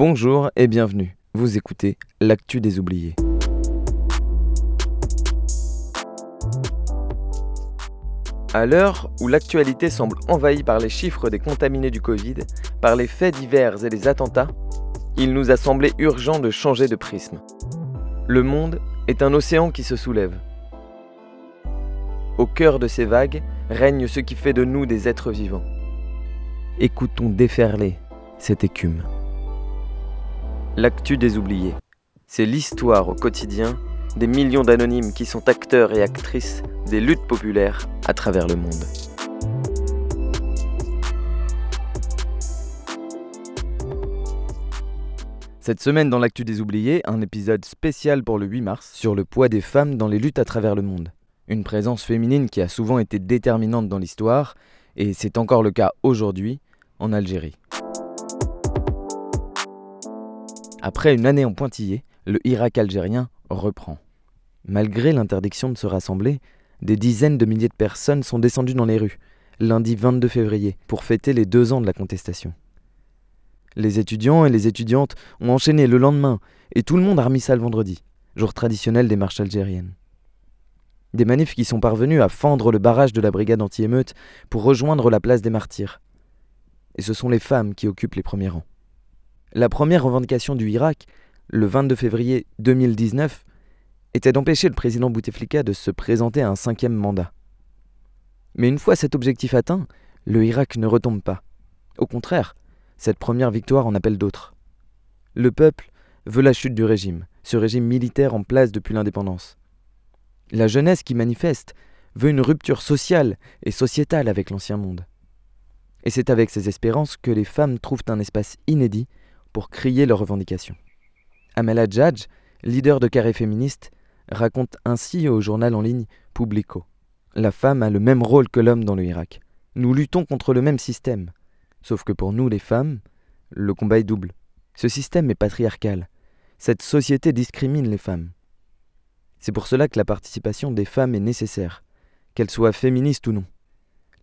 Bonjour et bienvenue. Vous écoutez L'actu des oubliés. À l'heure où l'actualité semble envahie par les chiffres des contaminés du Covid, par les faits divers et les attentats, il nous a semblé urgent de changer de prisme. Le monde est un océan qui se soulève. Au cœur de ces vagues règne ce qui fait de nous des êtres vivants. Écoutons déferler cette écume. L'actu des oubliés, c'est l'histoire au quotidien des millions d'anonymes qui sont acteurs et actrices des luttes populaires à travers le monde. Cette semaine dans l'actu des oubliés, un épisode spécial pour le 8 mars sur le poids des femmes dans les luttes à travers le monde. Une présence féminine qui a souvent été déterminante dans l'histoire, et c'est encore le cas aujourd'hui en Algérie. Après une année en pointillé, le Irak algérien reprend. Malgré l'interdiction de se rassembler, des dizaines de milliers de personnes sont descendues dans les rues, lundi 22 février, pour fêter les deux ans de la contestation. Les étudiants et les étudiantes ont enchaîné le lendemain, et tout le monde a remis ça le vendredi, jour traditionnel des marches algériennes. Des manifs qui sont parvenus à fendre le barrage de la brigade anti-émeute pour rejoindre la place des martyrs. Et ce sont les femmes qui occupent les premiers rangs. La première revendication du Irak, le 22 février 2019, était d'empêcher le président Bouteflika de se présenter à un cinquième mandat. Mais une fois cet objectif atteint, le Irak ne retombe pas. Au contraire, cette première victoire en appelle d'autres. Le peuple veut la chute du régime, ce régime militaire en place depuis l'indépendance. La jeunesse qui manifeste veut une rupture sociale et sociétale avec l'ancien monde. Et c'est avec ces espérances que les femmes trouvent un espace inédit pour crier leurs revendications. Amel Hadjadj, leader de carré féministe, raconte ainsi au journal en ligne Publico. La femme a le même rôle que l'homme dans le Irak. Nous luttons contre le même système. Sauf que pour nous, les femmes, le combat est double. Ce système est patriarcal. Cette société discrimine les femmes. C'est pour cela que la participation des femmes est nécessaire, qu'elles soient féministes ou non.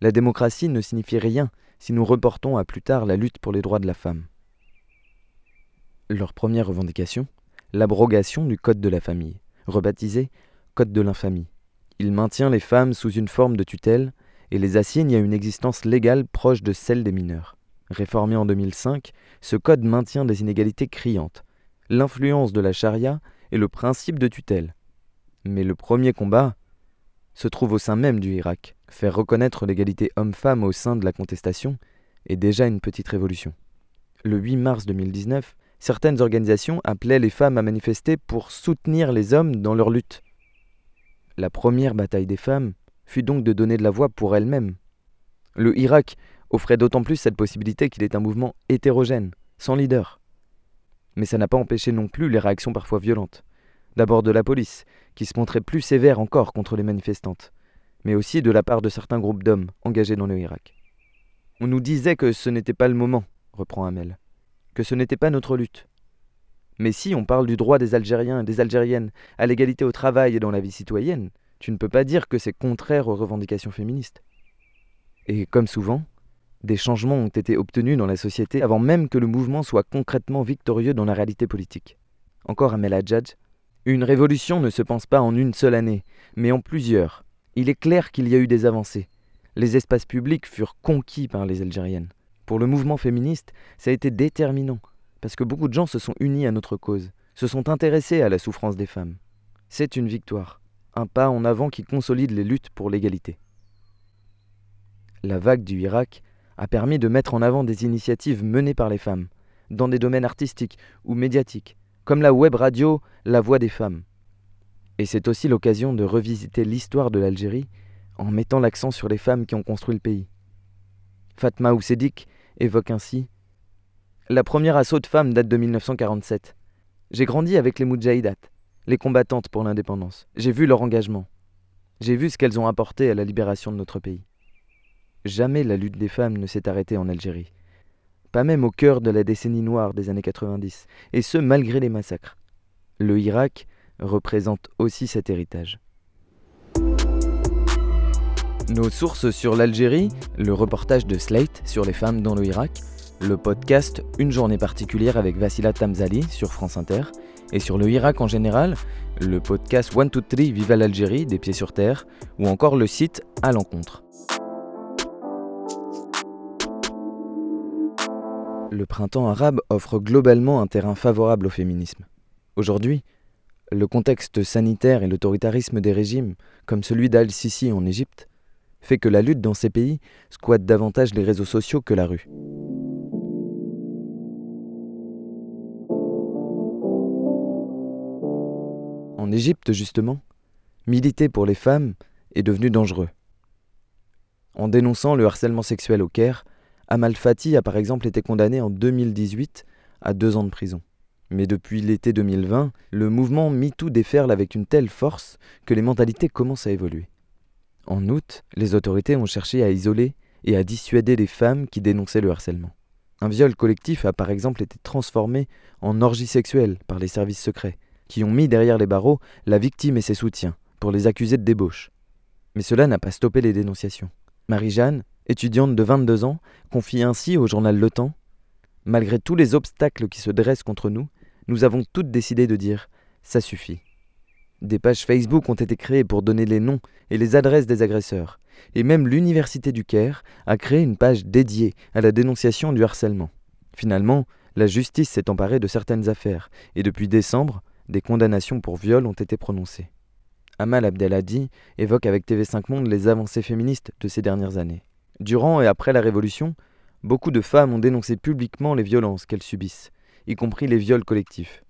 La démocratie ne signifie rien si nous reportons à plus tard la lutte pour les droits de la femme. Leur première revendication L'abrogation du Code de la famille rebaptisé Code de l'infamie. Il maintient les femmes sous une forme de tutelle et les assigne à une existence légale proche de celle des mineurs. Réformé en 2005, ce code maintient des inégalités criantes, l'influence de la charia et le principe de tutelle. Mais le premier combat se trouve au sein même du Irak. Faire reconnaître l'égalité homme-femme au sein de la contestation est déjà une petite révolution. Le 8 mars 2019, certaines organisations appelaient les femmes à manifester pour soutenir les hommes dans leur lutte. La première bataille des femmes fut donc de donner de la voix pour elles-mêmes. Le Irak offrait d'autant plus cette possibilité qu'il est un mouvement hétérogène, sans leader. Mais ça n'a pas empêché non plus les réactions parfois violentes. D'abord de la police, qui se montrait plus sévère encore contre les manifestantes, mais aussi de la part de certains groupes d'hommes engagés dans le Irak. On nous disait que ce n'était pas le moment, reprend Hamel que ce n'était pas notre lutte. Mais si on parle du droit des Algériens et des Algériennes à l'égalité au travail et dans la vie citoyenne, tu ne peux pas dire que c'est contraire aux revendications féministes. Et comme souvent, des changements ont été obtenus dans la société avant même que le mouvement soit concrètement victorieux dans la réalité politique. Encore Amel Hadjadj, une révolution ne se pense pas en une seule année, mais en plusieurs. Il est clair qu'il y a eu des avancées. Les espaces publics furent conquis par les Algériennes. Pour le mouvement féministe, ça a été déterminant, parce que beaucoup de gens se sont unis à notre cause, se sont intéressés à la souffrance des femmes. C'est une victoire, un pas en avant qui consolide les luttes pour l'égalité. La vague du Irak a permis de mettre en avant des initiatives menées par les femmes, dans des domaines artistiques ou médiatiques, comme la web radio La Voix des femmes. Et c'est aussi l'occasion de revisiter l'histoire de l'Algérie en mettant l'accent sur les femmes qui ont construit le pays. Fatma Oussedik évoque ainsi La première assaut de femmes date de 1947. J'ai grandi avec les Moudjahidat, les combattantes pour l'indépendance. J'ai vu leur engagement. J'ai vu ce qu'elles ont apporté à la libération de notre pays. Jamais la lutte des femmes ne s'est arrêtée en Algérie. Pas même au cœur de la décennie noire des années 90, et ce malgré les massacres. Le Irak représente aussi cet héritage. Nos sources sur l'Algérie, le reportage de Slate sur les femmes dans le Irak, le podcast Une journée particulière avec Vassila Tamzali sur France Inter, et sur le Irak en général, le podcast One to Three Viva l'Algérie des pieds sur terre, ou encore le site À l'encontre. Le printemps arabe offre globalement un terrain favorable au féminisme. Aujourd'hui, le contexte sanitaire et l'autoritarisme des régimes, comme celui d'Al-Sisi en Égypte, fait que la lutte dans ces pays squatte davantage les réseaux sociaux que la rue. En Égypte, justement, militer pour les femmes est devenu dangereux. En dénonçant le harcèlement sexuel au Caire, Amal Fati a par exemple été condamné en 2018 à deux ans de prison. Mais depuis l'été 2020, le mouvement MeToo déferle avec une telle force que les mentalités commencent à évoluer. En août, les autorités ont cherché à isoler et à dissuader les femmes qui dénonçaient le harcèlement. Un viol collectif a par exemple été transformé en orgie sexuelle par les services secrets, qui ont mis derrière les barreaux la victime et ses soutiens pour les accuser de débauche. Mais cela n'a pas stoppé les dénonciations. Marie-Jeanne, étudiante de 22 ans, confie ainsi au journal Le Temps Malgré tous les obstacles qui se dressent contre nous, nous avons toutes décidé de dire Ça suffit. Des pages Facebook ont été créées pour donner les noms et les adresses des agresseurs, et même l'Université du Caire a créé une page dédiée à la dénonciation du harcèlement. Finalement, la justice s'est emparée de certaines affaires, et depuis décembre, des condamnations pour viol ont été prononcées. Amal Abdelhadi évoque avec TV5 Monde les avancées féministes de ces dernières années. Durant et après la Révolution, beaucoup de femmes ont dénoncé publiquement les violences qu'elles subissent, y compris les viols collectifs.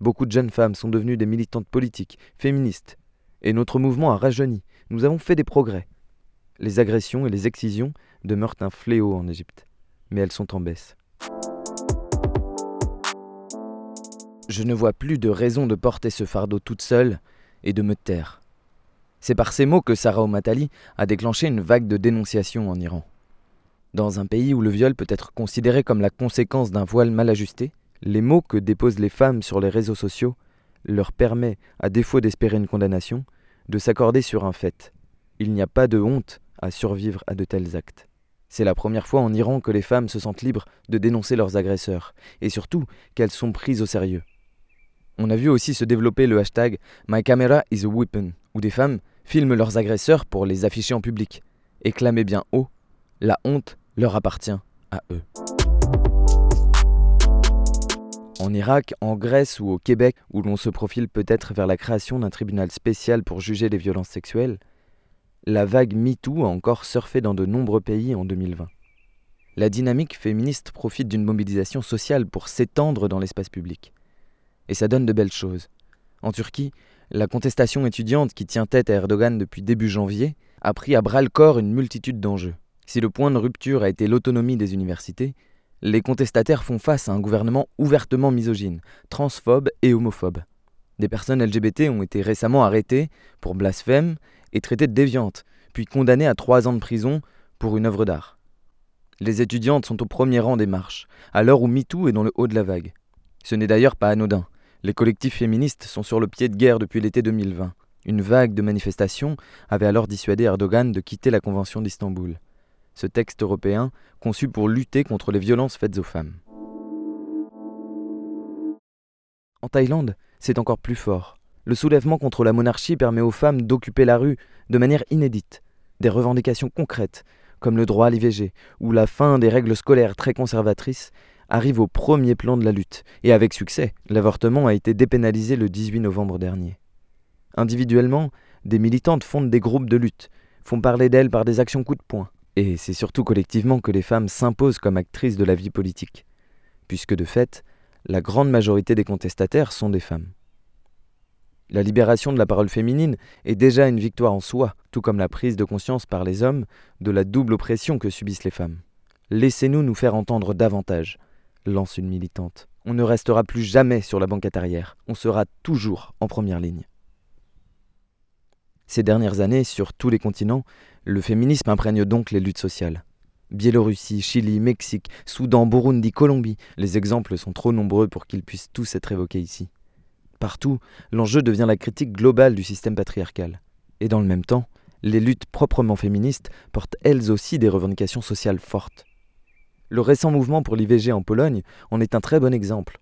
Beaucoup de jeunes femmes sont devenues des militantes politiques, féministes. Et notre mouvement a rajeuni. Nous avons fait des progrès. Les agressions et les excisions demeurent un fléau en Égypte. Mais elles sont en baisse. Je ne vois plus de raison de porter ce fardeau toute seule et de me taire. C'est par ces mots que Sarah Omatali a déclenché une vague de dénonciation en Iran. Dans un pays où le viol peut être considéré comme la conséquence d'un voile mal ajusté, les mots que déposent les femmes sur les réseaux sociaux leur permet, à défaut d'espérer une condamnation, de s'accorder sur un fait. Il n'y a pas de honte à survivre à de tels actes. C'est la première fois en Iran que les femmes se sentent libres de dénoncer leurs agresseurs, et surtout qu'elles sont prises au sérieux. On a vu aussi se développer le hashtag My camera is a weapon, où des femmes filment leurs agresseurs pour les afficher en public. Et bien haut, la honte leur appartient à eux. En Irak, en Grèce ou au Québec, où l'on se profile peut-être vers la création d'un tribunal spécial pour juger les violences sexuelles, la vague MeToo a encore surfé dans de nombreux pays en 2020. La dynamique féministe profite d'une mobilisation sociale pour s'étendre dans l'espace public. Et ça donne de belles choses. En Turquie, la contestation étudiante qui tient tête à Erdogan depuis début janvier a pris à bras le corps une multitude d'enjeux. Si le point de rupture a été l'autonomie des universités, les contestataires font face à un gouvernement ouvertement misogyne, transphobe et homophobe. Des personnes LGBT ont été récemment arrêtées pour blasphème et traitées de déviantes, puis condamnées à trois ans de prison pour une œuvre d'art. Les étudiantes sont au premier rang des marches, à l'heure où MeToo est dans le haut de la vague. Ce n'est d'ailleurs pas anodin. Les collectifs féministes sont sur le pied de guerre depuis l'été 2020. Une vague de manifestations avait alors dissuadé Erdogan de quitter la Convention d'Istanbul ce texte européen conçu pour lutter contre les violences faites aux femmes. En Thaïlande, c'est encore plus fort. Le soulèvement contre la monarchie permet aux femmes d'occuper la rue de manière inédite. Des revendications concrètes, comme le droit à l'IVG ou la fin des règles scolaires très conservatrices, arrivent au premier plan de la lutte, et avec succès, l'avortement a été dépénalisé le 18 novembre dernier. Individuellement, des militantes fondent des groupes de lutte, font parler d'elles par des actions coup de poing, et c'est surtout collectivement que les femmes s'imposent comme actrices de la vie politique, puisque de fait, la grande majorité des contestataires sont des femmes. La libération de la parole féminine est déjà une victoire en soi, tout comme la prise de conscience par les hommes de la double oppression que subissent les femmes. Laissez-nous nous faire entendre davantage, lance une militante. On ne restera plus jamais sur la banquette arrière, on sera toujours en première ligne. Ces dernières années, sur tous les continents, le féminisme imprègne donc les luttes sociales. Biélorussie, Chili, Mexique, Soudan, Burundi, Colombie, les exemples sont trop nombreux pour qu'ils puissent tous être évoqués ici. Partout, l'enjeu devient la critique globale du système patriarcal. Et dans le même temps, les luttes proprement féministes portent elles aussi des revendications sociales fortes. Le récent mouvement pour l'IVG en Pologne en est un très bon exemple.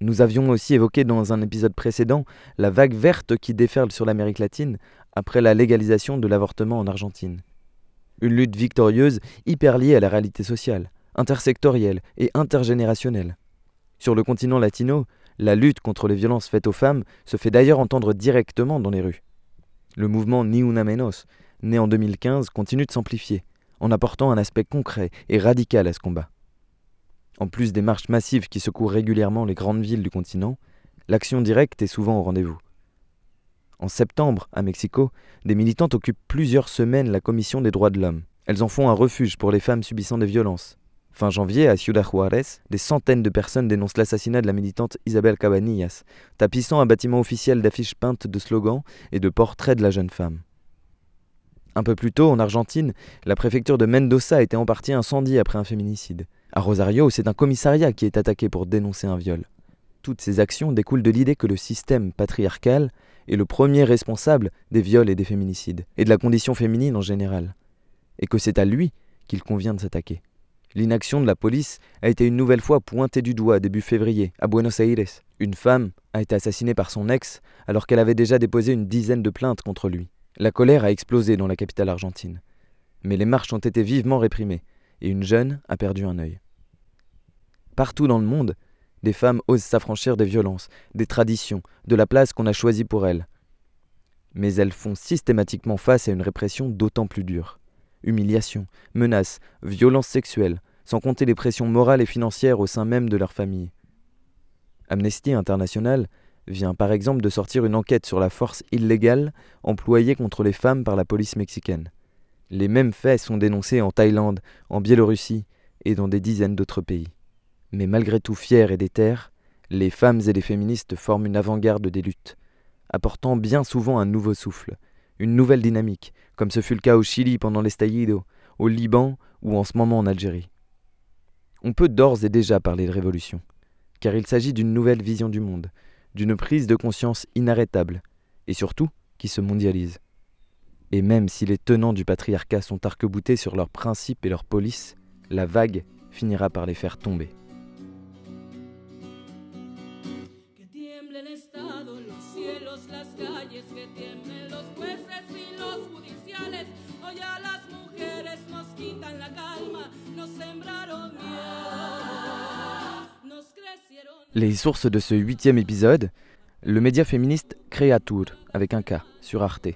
Nous avions aussi évoqué dans un épisode précédent la vague verte qui déferle sur l'Amérique latine après la légalisation de l'avortement en Argentine. Une lutte victorieuse hyper liée à la réalité sociale, intersectorielle et intergénérationnelle. Sur le continent latino, la lutte contre les violences faites aux femmes se fait d'ailleurs entendre directement dans les rues. Le mouvement Ni Una Menos, né en 2015, continue de s'amplifier, en apportant un aspect concret et radical à ce combat. En plus des marches massives qui secouent régulièrement les grandes villes du continent, l'action directe est souvent au rendez-vous. En septembre, à Mexico, des militantes occupent plusieurs semaines la Commission des droits de l'homme. Elles en font un refuge pour les femmes subissant des violences. Fin janvier, à Ciudad Juárez, des centaines de personnes dénoncent l'assassinat de la militante Isabel Cabanillas, tapissant un bâtiment officiel d'affiches peintes de slogans et de portraits de la jeune femme. Un peu plus tôt, en Argentine, la préfecture de Mendoza a été en partie incendiée après un féminicide. À Rosario, c'est un commissariat qui est attaqué pour dénoncer un viol. Toutes ces actions découlent de l'idée que le système patriarcal est le premier responsable des viols et des féminicides, et de la condition féminine en général, et que c'est à lui qu'il convient de s'attaquer. L'inaction de la police a été une nouvelle fois pointée du doigt début février à Buenos Aires. Une femme a été assassinée par son ex alors qu'elle avait déjà déposé une dizaine de plaintes contre lui. La colère a explosé dans la capitale argentine. Mais les marches ont été vivement réprimées et une jeune a perdu un œil. Partout dans le monde, des femmes osent s'affranchir des violences, des traditions, de la place qu'on a choisie pour elles. Mais elles font systématiquement face à une répression d'autant plus dure humiliation, menaces, violences sexuelles, sans compter les pressions morales et financières au sein même de leur famille. Amnesty International vient par exemple de sortir une enquête sur la force illégale employée contre les femmes par la police mexicaine. Les mêmes faits sont dénoncés en Thaïlande, en Biélorussie et dans des dizaines d'autres pays. Mais malgré tout fiers et déterres, les femmes et les féministes forment une avant-garde des luttes, apportant bien souvent un nouveau souffle, une nouvelle dynamique, comme ce fut le cas au Chili pendant l'estallido, au Liban ou en ce moment en Algérie. On peut d'ores et déjà parler de révolution, car il s'agit d'une nouvelle vision du monde, d'une prise de conscience inarrêtable, et surtout qui se mondialise. Et même si les tenants du patriarcat sont arc-boutés sur leurs principes et leurs polices, la vague finira par les faire tomber. Les sources de ce huitième épisode, le média féministe Créature, avec un K, sur Arte.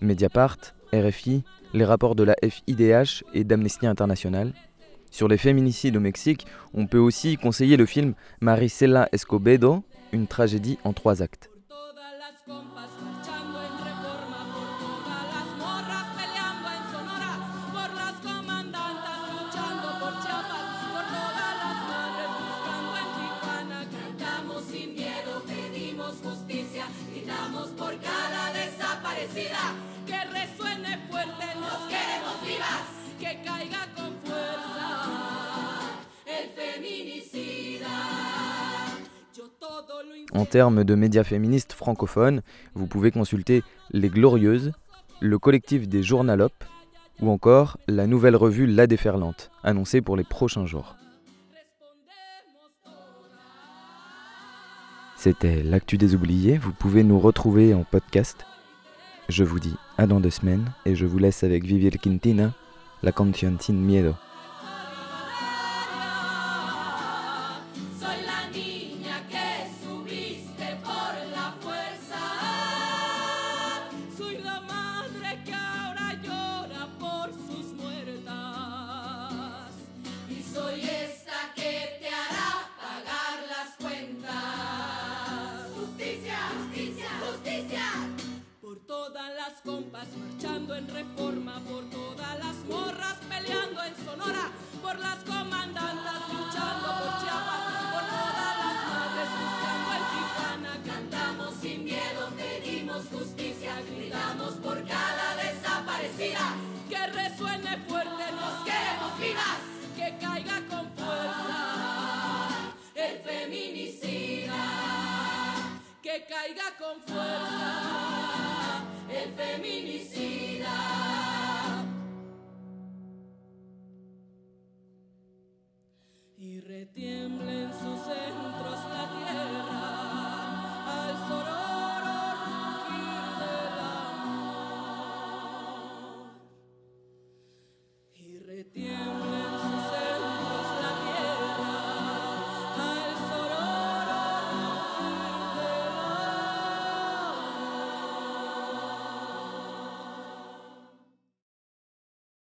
Mediapart, RFI, les rapports de la FIDH et d'Amnesty International. Sur les féminicides au Mexique, on peut aussi conseiller le film Maricela Escobedo, une tragédie en trois actes. En termes de médias féministes francophones, vous pouvez consulter Les Glorieuses, le collectif des Journalopes ou encore la nouvelle revue La Déferlante, annoncée pour les prochains jours. C'était l'actu des oubliés, vous pouvez nous retrouver en podcast. Je vous dis à dans deux semaines et je vous laisse avec Vivir Quintina, la canción Sin Miedo. Retiemblen sus centros